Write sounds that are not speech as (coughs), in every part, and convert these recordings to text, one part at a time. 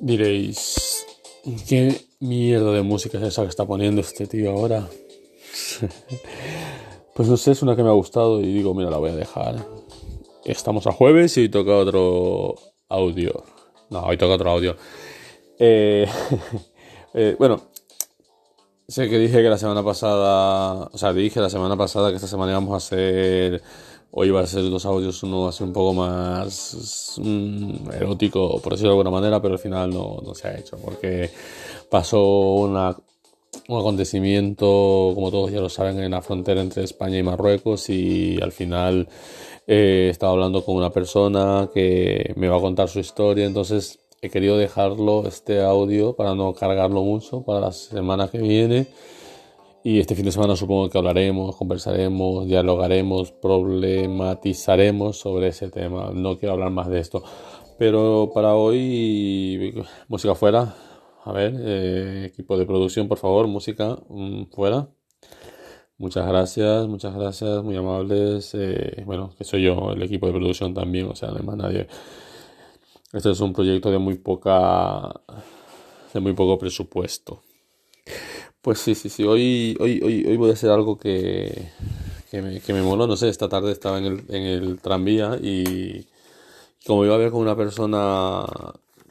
Diréis, ¿qué mierda de música es esa que está poniendo este tío ahora? (laughs) pues no sé, es una que me ha gustado y digo, mira, la voy a dejar. Estamos a jueves y toca otro audio. No, hoy toca otro audio. Eh, (laughs) eh, bueno, sé que dije que la semana pasada, o sea, dije la semana pasada que esta semana íbamos a hacer Hoy va a ser dos audios, uno así un poco más mm, erótico, por decirlo de alguna manera, pero al final no, no se ha hecho, porque pasó una, un acontecimiento, como todos ya lo saben, en la frontera entre España y Marruecos y al final eh, estaba hablando con una persona que me va a contar su historia, entonces he querido dejarlo, este audio, para no cargarlo mucho para la semana que viene y este fin de semana supongo que hablaremos, conversaremos, dialogaremos, problematizaremos sobre ese tema. No quiero hablar más de esto. Pero para hoy, música fuera. A ver, eh, equipo de producción, por favor, música mm, fuera. Muchas gracias, muchas gracias, muy amables. Eh, bueno, que soy yo, el equipo de producción también, o sea, no hay más nadie. Este es un proyecto de muy poca, de muy poco presupuesto. Pues sí, sí, sí. Hoy, hoy, hoy, hoy voy a hacer algo que, que, me, que me moló. No sé, esta tarde estaba en el, en el tranvía y como iba a ver con una persona,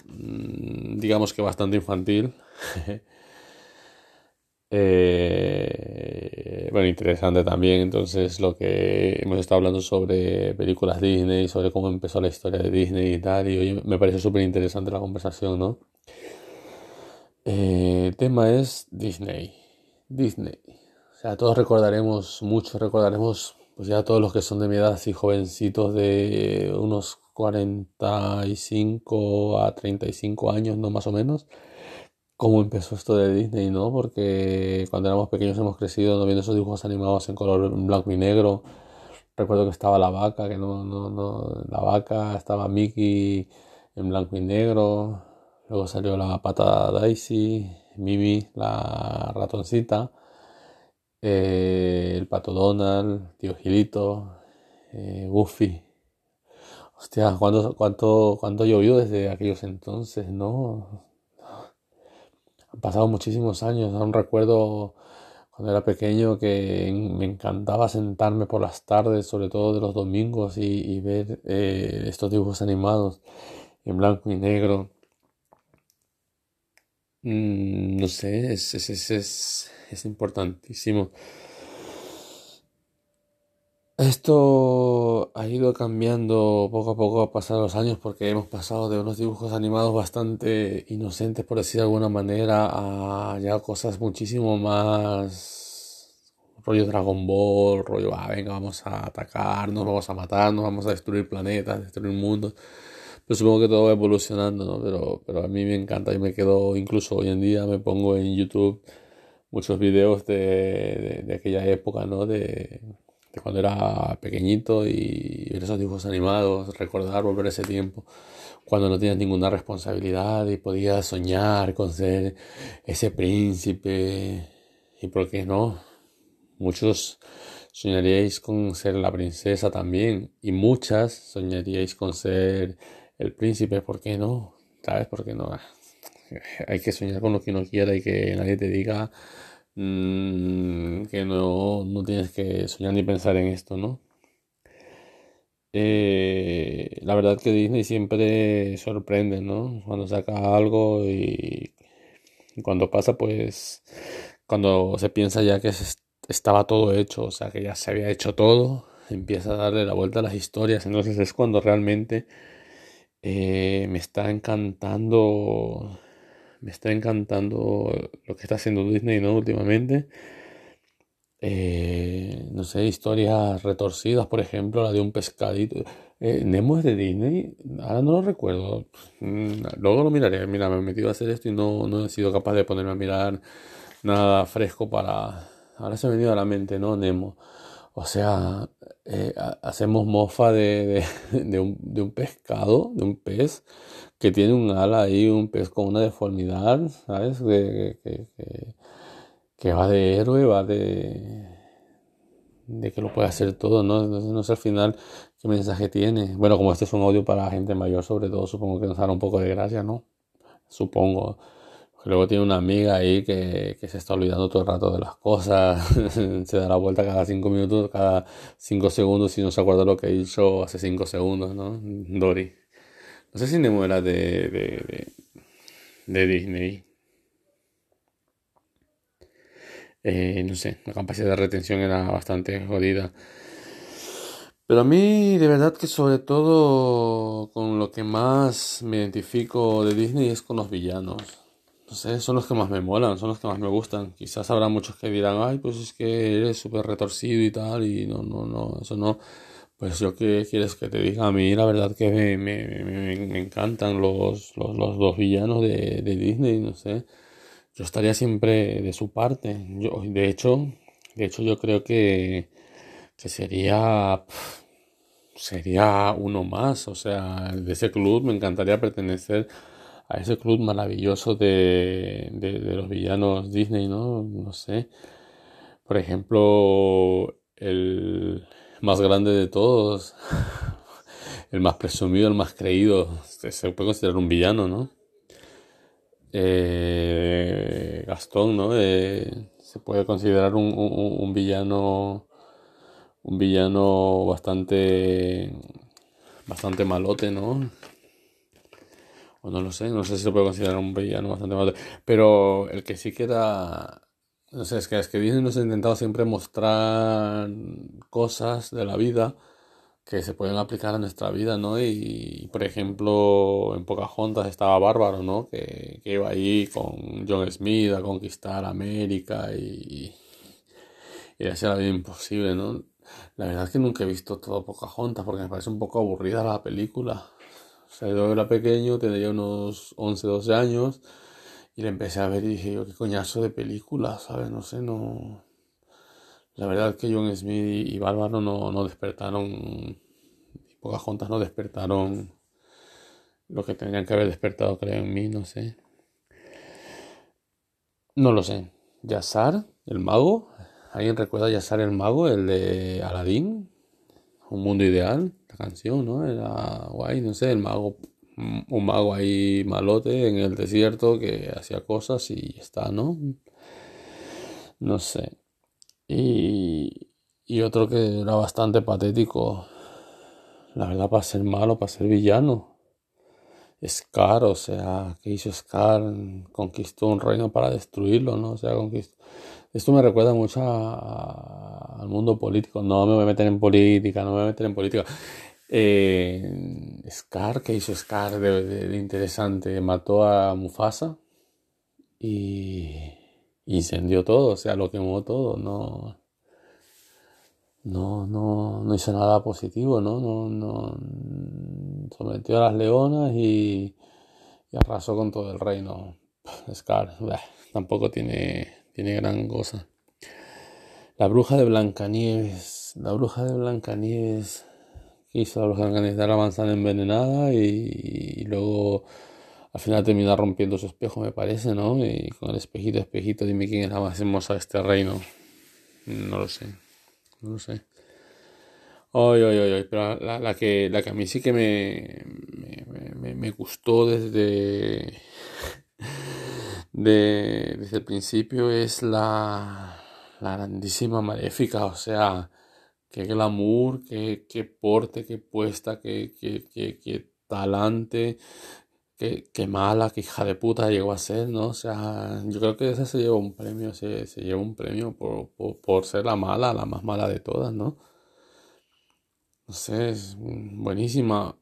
mm, digamos que bastante infantil, (laughs) eh, bueno, interesante también. Entonces, lo que hemos estado hablando sobre películas Disney, sobre cómo empezó la historia de Disney y tal, y hoy me parece súper interesante la conversación, ¿no? Eh, el tema es Disney. Disney. O sea, todos recordaremos, muchos recordaremos, pues ya todos los que son de mi edad, así jovencitos de unos 45 a 35 años, ¿no? Más o menos. Cómo empezó esto de Disney, ¿no? Porque cuando éramos pequeños hemos crecido viendo esos dibujos animados en color blanco y negro. Recuerdo que estaba la vaca, que no, no, no, la vaca, estaba Mickey en blanco y negro, Luego salió la pata Daisy, Mimi, la ratoncita, eh, el pato Donald, tío Gilito, eh, Goofy. Hostia, ¿cuánto, cuánto, cuánto llovió desde aquellos entonces, no? Han pasado muchísimos años. Aún recuerdo cuando era pequeño que me encantaba sentarme por las tardes, sobre todo de los domingos, y, ver eh, estos dibujos animados en blanco y negro Mm, no sé, es, es, es, es, importantísimo. Esto ha ido cambiando poco a poco a pasar los años porque hemos pasado de unos dibujos animados bastante inocentes, por decir de alguna manera, a ya cosas muchísimo más rollo Dragon Ball, rollo, ah, venga, vamos a atacarnos, vamos a matarnos, vamos a destruir planetas, destruir mundos. Supongo que todo va evolucionando, ¿no? Pero, pero a mí me encanta y me quedo, incluso hoy en día me pongo en YouTube muchos videos de, aquella época, ¿no? De, de, cuando era pequeñito y ver esos dibujos animados, recordar, volver ese tiempo, cuando no tenías ninguna responsabilidad y podías soñar con ser ese príncipe y por qué no, muchos soñaríais con ser la princesa también y muchas soñaríais con ser el príncipe, ¿por qué no? ¿Sabes? ¿Por qué no? (laughs) Hay que soñar con lo que uno quiera y que nadie te diga mm, que no, no, tienes que soñar ni pensar en esto, ¿no? Eh, la verdad que Disney siempre sorprende, ¿no? Cuando saca algo y, cuando pasa, pues, cuando se piensa ya que estaba todo hecho, o sea, que ya se había hecho todo, empieza a darle la vuelta a las historias, entonces es cuando realmente eh, me está encantando. Me está encantando lo que está haciendo Disney, ¿no? Últimamente. Eh, no sé, historias retorcidas, por ejemplo, la de un pescadito. Eh, Nemo es de Disney, ahora no lo recuerdo. Mm, luego lo miraré. Mira, me he metido a hacer esto y no, no he sido capaz de ponerme a mirar nada fresco para. Ahora se ha venido a la mente, ¿no? Nemo. O sea, eh, hacemos mofa de, de, un, de, un, pescado, de un pez, que tiene un ala ahí, un pez con una deformidad, ¿sabes? Que, que, que, va de héroe, va de, de que lo puede hacer todo, ¿no? Entonces no sé al final qué mensaje tiene. Bueno, como este es un audio para gente mayor, sobre todo, supongo que nos hará un poco de gracia, ¿no? supongo. Luego tiene una amiga ahí que, que, se está olvidando todo el rato de las cosas, (laughs) se da la vuelta cada cinco minutos, cada cinco segundos y no se acuerda lo que hizo hace cinco segundos, ¿no? Dory. No sé si Nemo de, de, de, de Disney. Eh, no sé, la capacidad de retención era bastante jodida. Pero a mí, de verdad que sobre todo con lo que más me identifico de Disney es con los villanos. No sé, son los que más me molan, son los que más me gustan. Quizás habrá muchos que dirán, ay, pues es que eres súper retorcido y tal, y no, no, no, eso no. Pues yo qué quieres que te diga, a mí la verdad que me, me, me, me encantan los, los, los, dos villanos de, de Disney, no sé yo estaría siempre de su parte. Yo, de hecho, de hecho yo creo que, que sería sería uno más, o sea, de ese club me encantaría pertenecer a ese club maravilloso de, de, los villanos Disney, ¿no? No sé. Por ejemplo, el más grande de todos, (laughs) el más presumido, el más creído, se puede considerar un villano, ¿no? eh, Gastón, ¿no? Eh, se puede considerar un, un, un, villano un villano bastante bastante malote, ¿no? O no lo sé, no sé si se puede considerar un villano bastante malote, pero el que sí queda no sé, es que, es que Disney nos ha intentado siempre mostrar cosas de la vida que se pueden aplicar a nuestra vida, ¿no? Y, por ejemplo, en Pocahontas estaba Bárbaro, ¿no? Que, que, iba ahí con John Smith a conquistar América y, y hacía la vida imposible, ¿no? La verdad es que nunca he visto todo Pocahontas porque me parece un poco aburrida la película. O sea, yo era pequeño, tenía unos 11, 12 años y la empecé a ver y dije yo, qué coñazo de película, ¿sabes? No sé, no... La verdad es que John Smith y Bárbaro no, no despertaron, pocas juntas no despertaron lo que tendrían que haber despertado, creo, en mí, no sé. No lo sé. Yazar, el mago. ¿Alguien recuerda a Yazar el mago, el de Aladdin? Un mundo ideal, la canción, ¿no? Era guay, no sé, el mago, un mago ahí malote en el desierto que hacía cosas y está, ¿no? No sé. Y, y otro que era bastante patético, la verdad, para ser malo, para ser villano. Scar, o sea, que hizo Scar? Conquistó un reino para destruirlo, ¿no? O sea, conquistó... Esto me recuerda mucho al mundo político. No me voy a meter en política, no me voy a meter en política. Eh, Scar, ¿qué hizo Scar de, interesante? Mató a Mufasa y incendió todo, o sea, lo quemó todo, no, no, no, no hizo nada positivo, ¿no? No, no, sometió a las leonas y, arrasó con todo el reino. Scar, tampoco tiene, tiene gran cosa. La bruja de Blancanieves, la bruja de Blancanieves, ¿qué hizo la bruja de Blancanieves? Dar la manzana envenenada y, luego al final termina rompiendo su espejo, me parece, ¿no? Y con el espejito, espejito, dime quién es la más hermosa de este reino. No lo sé, no lo sé. Ay, ay, ay, pero la, la, que, la que a mí sí que me, me, me gustó desde, de, desde el principio es la, la grandísima maléfica, o sea, qué glamour, qué, qué porte, qué puesta, qué, qué, qué, talante, qué, qué, mala, qué hija de puta llegó a ser, ¿no? O sea, yo creo que esa se llevó un premio, se, se llevó un premio por, por, por, ser la mala, la más mala de todas, ¿no? No sé, es buenísima.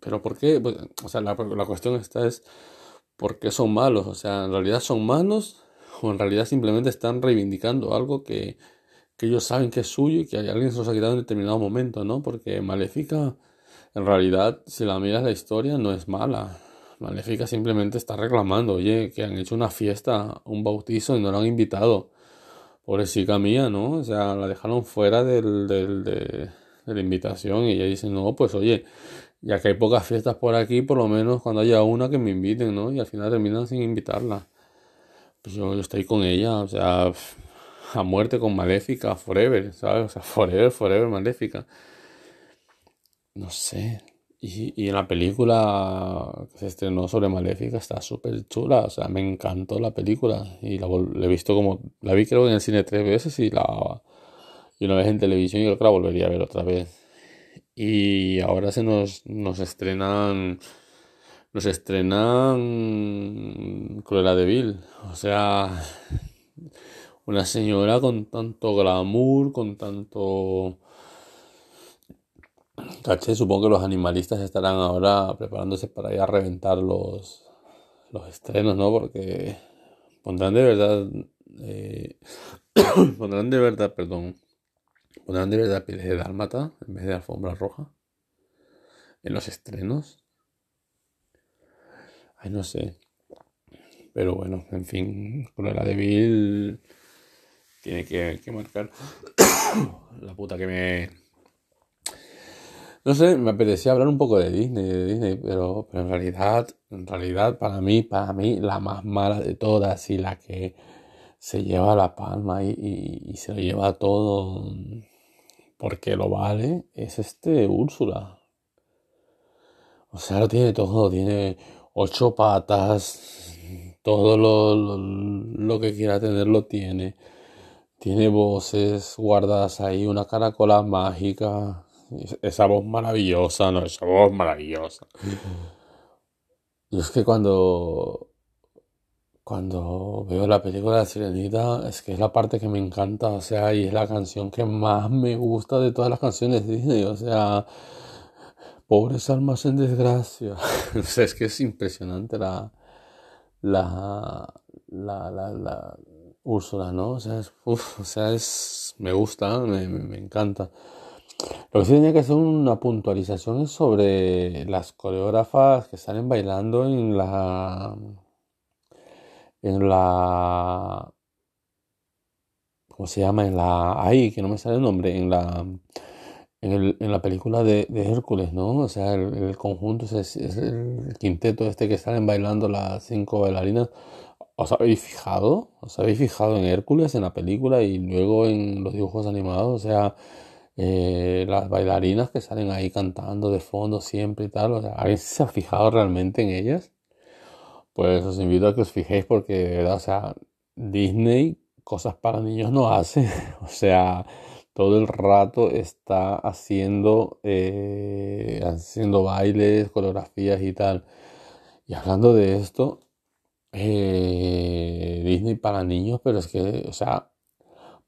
Pero ¿por qué? Pues, o sea, la, la cuestión esta es, ¿por qué son malos? O sea, ¿en realidad son malos? ¿O en realidad simplemente están reivindicando algo que, que ellos saben que es suyo y que alguien se los ha quitado en determinado momento, ¿no? Porque Maléfica, en realidad, si la miras la historia, no es mala Maléfica simplemente está reclamando, oye, que han hecho una fiesta, un bautizo y no la han invitado. Pobrecita mía, ¿no? O sea, la dejaron fuera del, del, de, de, la invitación y ella dice, no, pues oye, ya que hay pocas fiestas por aquí, por lo menos cuando haya una que me inviten, ¿no? Y al final terminan sin invitarla. Pues yo, estoy con ella, o sea, a muerte con Maléfica, forever, ¿sabes? O sea, forever, forever, Maléfica. No sé, y, en la película que se estrenó sobre Maléfica está súper chula, o sea, me encantó la película y la, he visto como, la vi creo en el cine tres veces y la y una vez en televisión y creo que la volvería a ver otra vez. Y ahora se nos, nos estrenan, nos estrenan Cruella de Vil, o sea, una señora con tanto glamour, con tanto Caché, supongo que los animalistas estarán ahora preparándose para ir a reventar los, los estrenos, ¿no? Porque pondrán de verdad, eh, (coughs) pondrán de verdad, perdón, pondrán de verdad pieles de dálmata en vez de alfombra roja en los estrenos. Ay, no sé. Pero bueno, en fin, con la de Bill tiene que, que marcar (coughs) la puta que me no sé, me apetecía hablar un poco de Disney, de Disney, pero, pero en realidad, en realidad para mí, para mí, la más mala de todas y la que se lleva la palma y, se lo lleva todo porque lo vale, es este Úrsula. O sea, lo tiene todo, tiene ocho patas, todo lo, lo que quiera tener lo tiene. Tiene voces guardadas ahí, una caracola mágica, esa voz maravillosa, no, esa voz maravillosa. Y es que cuando, cuando veo la película de Sirenita, es que es la parte que me encanta, o sea, y es la canción que más me gusta de todas las canciones de Disney, o sea, pobres almas en desgracia. (laughs) o sea, es que es impresionante la, la, la, la, la Úrsula, ¿no? O sea, es, o sea, es, me gusta, me, me encanta. Lo que sí tenía que hacer una puntualización sobre las coreógrafas que salen bailando en la. En la. ¿Cómo se llama? En la. Ahí, que no me sale el nombre. En la. En, la película de, Hércules, ¿no? O sea, el, conjunto es, el quinteto este que salen bailando las cinco bailarinas. ¿Os habéis fijado? ¿Os habéis fijado en Hércules, en la película y luego en los dibujos animados? O sea, eh, las bailarinas que salen ahí cantando de fondo siempre y tal. O sea, ¿alguien fijado realmente en ellas? Pues os invito a que os fijéis porque, o sea, Disney cosas para niños no hace. (laughs) O sea, todo el rato está haciendo, eh, haciendo bailes, coreografías y tal. Y hablando de esto, eh, Disney para niños, pero es que, o sea,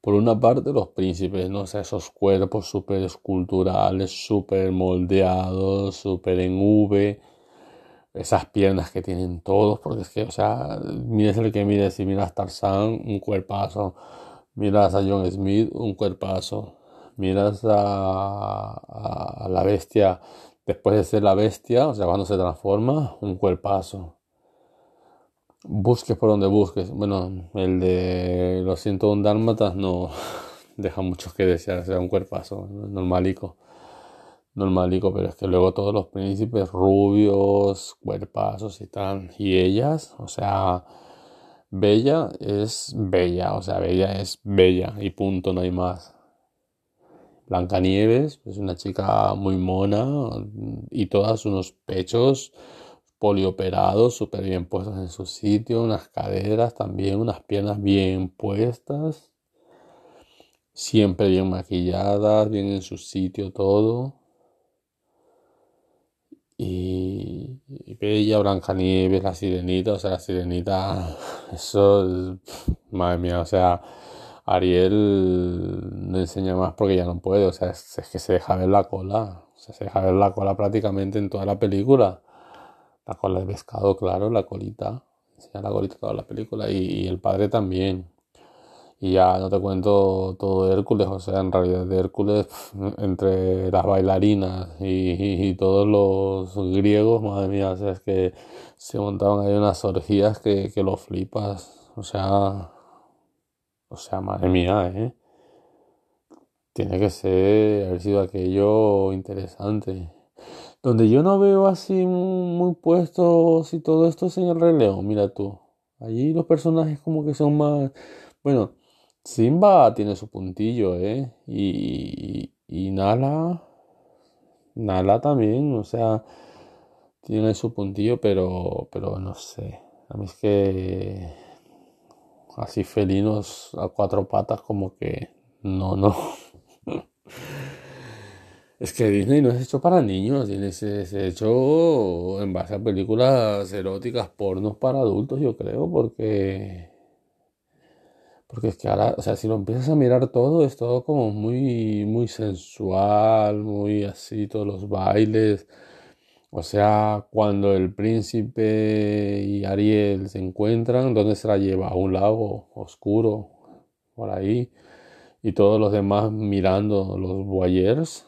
por una parte los príncipes, ¿no? O esos cuerpos súper esculturales, súper moldeados, súper en V, esas piernas que tienen todos, porque es que, o sea, mires el que mires, si miras a Tarzán, un cuerpazo, miras a John Smith, un cuerpazo, miras a, la bestia, después de ser la bestia, o sea, cuando se transforma, un cuerpazo busques por donde busques. Bueno, el de los 101 dálmatas no (laughs) deja mucho que desear, sea un cuerpazo, normalico. Normalico, pero es que luego todos los príncipes rubios, cuerpazos y tal. Y ellas, o sea, Bella es bella, o sea, Bella es bella y punto, no hay más. Blancanieves es una chica muy mona y todas unos pechos polioperados, súper bien puestos en su sitio, unas caderas también, unas piernas bien puestas, siempre bien maquilladas, bien en su sitio todo. Y, y Bella, Blancanieves, la sirenita, o sea, la sirenita, eso es, madre mía, o sea, Ariel no enseña más porque ya no puede, o sea, es, es que se deja ver la cola, o sea, se deja ver la cola prácticamente en toda la película. La cola de pescado, claro, la colita. Enseña la colita toda la película. Y, el padre también. Y ya no te cuento todo de Hércules, o sea, en realidad de Hércules, entre las bailarinas y, todos los griegos, madre mía, o sea, es que se montaban ahí unas orgías que, que lo flipas, o sea, o sea, madre mía, ¿eh? Tiene que ser, haber sido aquello interesante. Donde yo no veo así muy puestos y todo esto es en el Rey León, mira tú. Allí los personajes como que son más... Bueno, Simba tiene su puntillo, ¿eh? Y, y Nala... Nala también, o sea, tiene su puntillo, pero, pero no sé. A mí es que así felinos a cuatro patas como que no, no. (laughs) Es que Disney no es hecho para niños, Disney se, se hecho en base a películas eróticas, pornos para adultos, yo creo, porque porque es que ahora, o sea, si lo empiezas a mirar todo, es todo como muy, muy sensual, muy así, todos los bailes. O sea, cuando el príncipe y Ariel se encuentran, ¿dónde se la lleva? A un lago oscuro, por ahí. Y todos los demás mirando los voyeurs,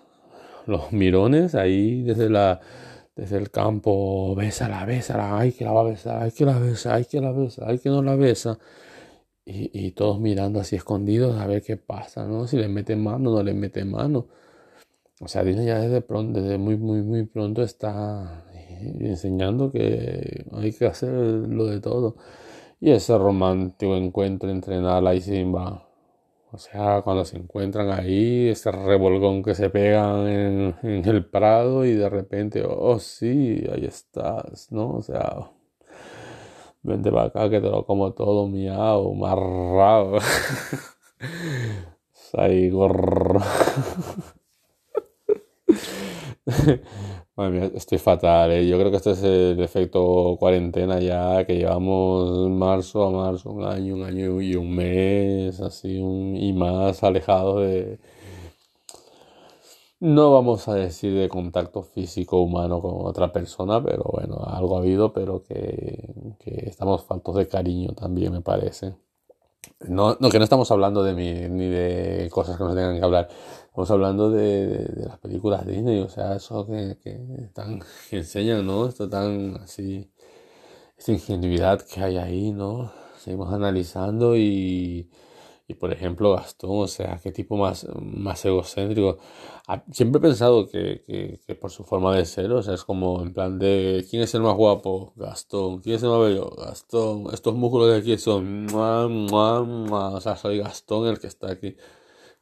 los mirones, ahí desde la desde el campo, bésala, bésala, ay que la va a besar, ay que la besa, ay que la besa, ay que no la besa y, todos mirando así escondidos a ver qué pasa, ¿no? Si le mete mano, no le mete mano. O sea, Disney ya desde pronto, desde muy, muy, muy pronto está enseñando que hay que hacer lo de todo. Y ese romántico encuentro entre Nala y Simba. O sea, cuando se encuentran ahí, ese revolgón que se pegan en, en el prado y de repente, oh sí, ahí estás, ¿no? O sea, Vente para acá que te lo como todo miau, marrado. (laughs) Ahí, gorro. (laughs) estoy fatal, ¿eh? Yo creo que este es el efecto cuarentena ya, que llevamos marzo a marzo, un año, un año y un mes, así, y más alejado de, no vamos a decir de contacto físico humano con otra persona, pero bueno, algo ha habido, pero que, estamos faltos de cariño también, me parece. No, no, que no estamos hablando de mí, ni de cosas que nos tengan que hablar. Estamos hablando de, las películas Disney, o sea, eso que, que, tan, que enseñan, ¿no? Esto tan así, esta ingenuidad que hay ahí, ¿no? Seguimos analizando y y por ejemplo, Gastón, o sea, qué tipo más, más egocéntrico. Ah, siempre he pensado que, que, por su forma de ser, o sea, es como en plan de ¿quién es el más guapo? Gastón. ¿Quién es el más bello? Gastón. Estos músculos de aquí son. O sea, soy Gastón el que está aquí.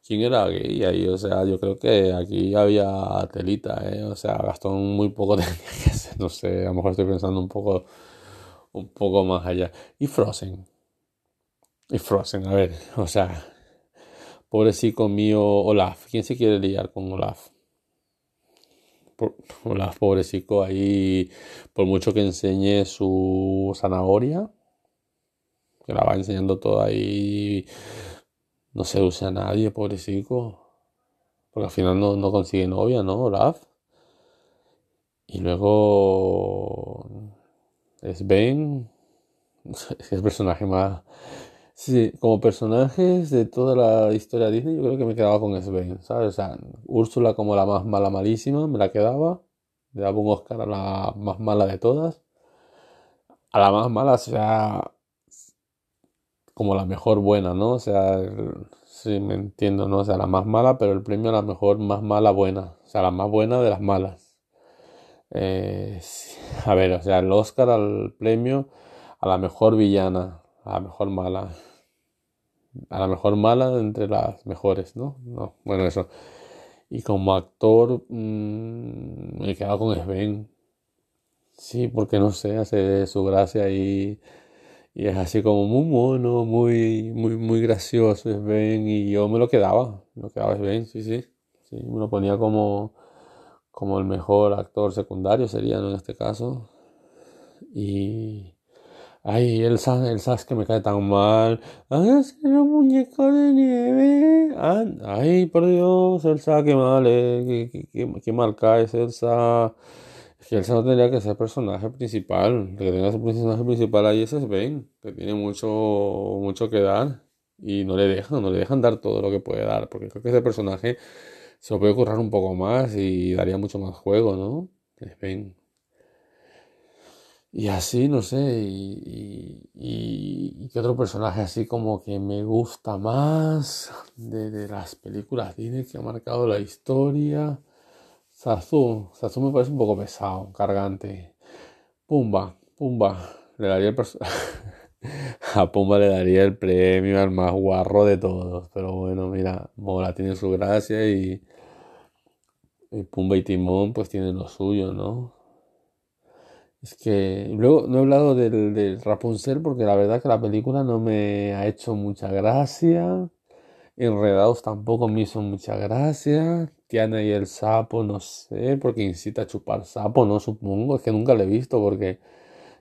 ¿Quién era gay ahí? O sea, yo creo que aquí había telita, ¿eh? O sea, Gastón muy poco (laughs) tenía que ser, no sé, a lo mejor estoy pensando un poco, un poco más allá. Y Frozen. Y Frozen, a ver, o sea, pobrecito mío Olaf. ¿Quién se quiere liar con Olaf? Olaf, pobrecito, ahí, por mucho que enseñe su zanahoria, que la va enseñando toda ahí, no seduce a nadie, pobrecito. Porque al final no, no consigue novia, ¿no? Olaf. Y luego es Ben, (laughs) es el personaje más Sí, como personajes de toda la historia de Disney, yo creo que me quedaba con Sven, ¿sabes? O sea, Úrsula como la más mala malísima, me la quedaba. Le daba un Oscar a la más mala de todas. A la más mala, o sea, como la mejor buena, ¿no? O sea, sí, me entiendo, ¿no? O sea, la más mala, pero el premio a la mejor más mala buena. O sea, la más buena de las malas. Eh, a ver, o sea, el Oscar al premio a la mejor villana, a la mejor mala a la mejor mala entre las mejores, ¿no? No, bueno, eso. Y como actor mmm, me he quedado con Sven. Sí, porque no sé, hace su gracia y, y es así como muy mono, muy, muy, muy gracioso Sven. Y yo me lo quedaba, me lo quedaba Sven, sí, sí. Sí, me lo ponía como, como el mejor actor secundario, sería ¿no? en este caso. Y, Ay, Elsa, Elsa es que me cae tan mal. Ay, es un muñeco de nieve. Ay, por Dios, Elsa, qué mal, eh. Qué, mal caes, Elsa. Es que Elsa no tendría que ser personaje principal. El que tenga ser personaje principal ahí es Sven, que tiene mucho, mucho que dar. Y no le dejan, no le dejan dar todo lo que puede dar. Porque creo que ese personaje se lo puede currar un poco más y daría mucho más juego, ¿no? Sven. Y así, no sé, y, y, qué otro personaje así como que me gusta más de, de, las películas Disney que ha marcado la historia. Sazu, Sazu me parece un poco pesado, cargante. Pumba, Pumba, le daría el (laughs) a Pumba le daría el premio al más guarro de todos, pero bueno, mira, Mola tiene su gracia y y Pumba y Timón pues tienen lo suyo, ¿no? Es que luego no he hablado del, del Rapunzel porque la verdad que la película no me ha hecho mucha gracia. Enredados tampoco me hizo mucha gracia. Tiana y el sapo, no sé, porque incita a chupar sapo, no supongo. Es que nunca lo he visto porque...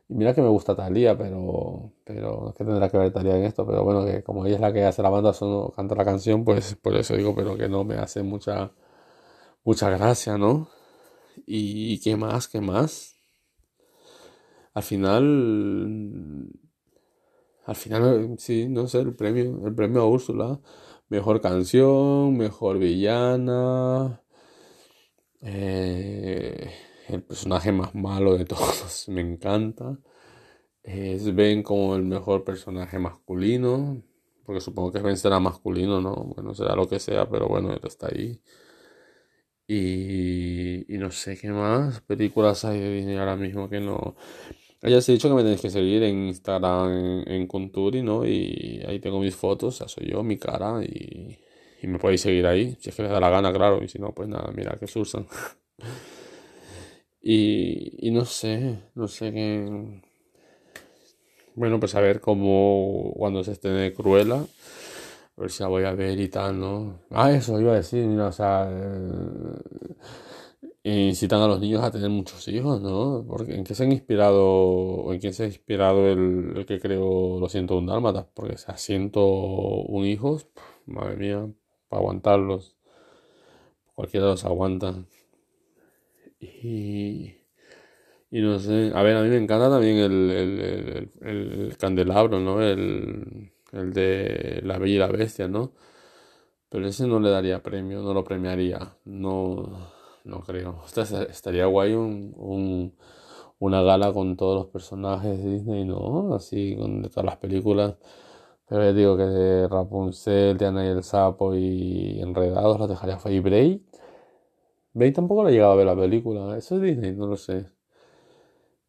Mira que me gusta Talía, pero, pero es que tendrá que ver Talía en esto. Pero bueno, que como ella es la que hace la banda, solo canta la canción, pues por eso digo, pero que no me hace mucha, mucha gracia, ¿no? Y qué más, qué más. Al final, al final, sí, no sé, el premio, el premio a Úrsula. Mejor canción, mejor villana. Eh, el personaje más malo de todos, (laughs) me encanta. Es Ben como el mejor personaje masculino, porque supongo que Ben será masculino, ¿no? Bueno, será lo que sea, pero bueno, él está ahí. Y, y no sé qué más películas hay ahora mismo que no. He dicho que me tenéis que seguir en Instagram, en, en Conturi, ¿no? Y ahí tengo mis fotos, ya soy yo, mi cara, y, y me podéis seguir ahí, si es que les da la gana, claro, y si no, pues nada, mira que Susan. (laughs) y, y no sé, no sé qué. Bueno, pues a ver cómo cuando se esté Cruella, a ver si la voy a ver y tal, ¿no? Ah, eso iba a decir, mira, o sea. Eh, incitan a los niños a tener muchos hijos, ¿no? Porque ¿en qué se han inspirado, en quién se ha inspirado el, el que creó Los 101 Dálmatas? Porque o sea, 101 hijos, madre mía, para aguantarlos. Cualquiera los aguanta. Y, y no sé, a ver, a mí me encanta también el, el, el, el candelabro, ¿no? El, el de La Bella y la Bestia, ¿no? Pero ese no le daría premio, no lo premiaría, no, no creo. (laughs) estaría guay un, un, una gala con todos los personajes de Disney, ¿no? Así, con de todas las películas. Pero ya digo que Rapunzel, Diana y el Sapo y Enredados los dejaría fue. ¿Y Braid? Braid tampoco la llegaba a ver la película. Eso es Disney, no lo sé.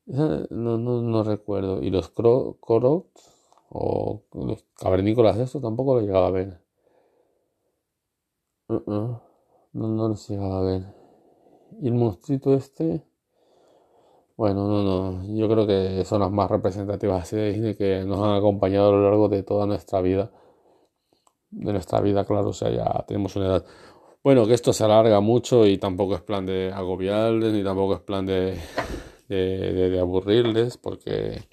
No, no, no recuerdo. ¿Y los Crocs? O los cavernícolas de eso tampoco lo llegaba a ver. Uh -uh. No, no llegaba a ver. Y el monstruito este. Bueno, no, no. Yo creo que son las más representativas así de Disney que nos han acompañado a lo largo de toda nuestra vida. De nuestra vida, claro, o sea, ya tenemos una edad. Bueno, que esto se alarga mucho y tampoco es plan de agobiarles, ni tampoco es plan de, de, de, de aburrirles, porque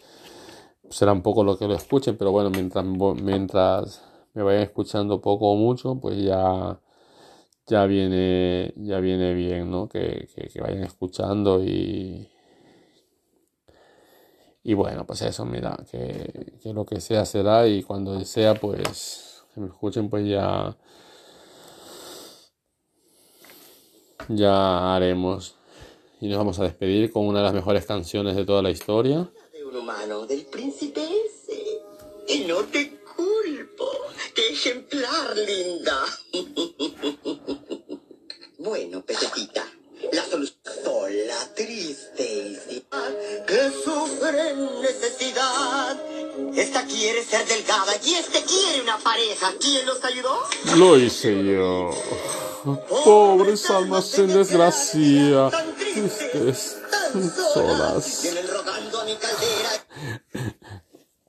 será un poco lo que lo escuchen, pero bueno, mientras, mientras me vayan escuchando poco o mucho, pues ya, ya viene, ya viene bien, ¿no? Que, que, vayan escuchando y, y bueno, pues eso, mira, que, que, lo que sea será y cuando sea, pues que me escuchen, pues ya, ya haremos. Y nos vamos a despedir con una de las mejores canciones de toda la historia. De un humano, del príncipe ese. Y no te culpo. ¡Qué ejemplar, linda! (laughs) la solución sola, triste y que sufre necesidad. Esta quiere ser delgada y este quiere una pareja. ¿Quién los ayudó? Lo hice yo. Pobres almas en desgracia, tristes, solas. Vienen rogando a mi caldera.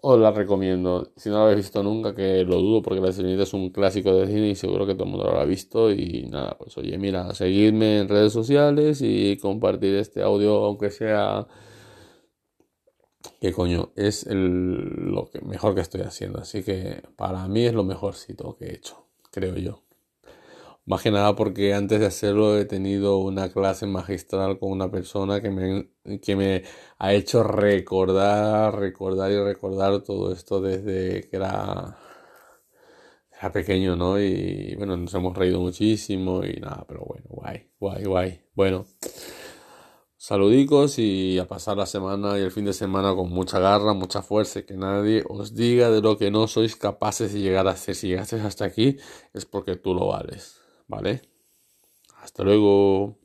Os la recomiendo. Si no la habéis visto nunca, que lo dudo porque La Sirenita es un clásico de Disney y seguro que todo el mundo lo habrá visto. Y nada, pues oye, mira, seguidme en redes sociales y compartir este audio, aunque sea. Que coño, es el, lo que mejor que estoy haciendo. Así que para mí es lo mejorcito que he hecho, creo yo. Más que nada porque antes de hacerlo he tenido una clase magistral con una persona que me, que me ha hecho recordar, recordar y recordar todo esto desde que era, era pequeño, ¿no? Y bueno, nos hemos reído muchísimo y nada, pero bueno, guay, guay, guay. Bueno, saludicos y a pasar la semana y el fin de semana con mucha garra, mucha fuerza y que nadie os diga de lo que no sois capaces de llegar a hacer. Si llegasteis hasta aquí es porque tú lo vales. ¿Vale? Hasta luego.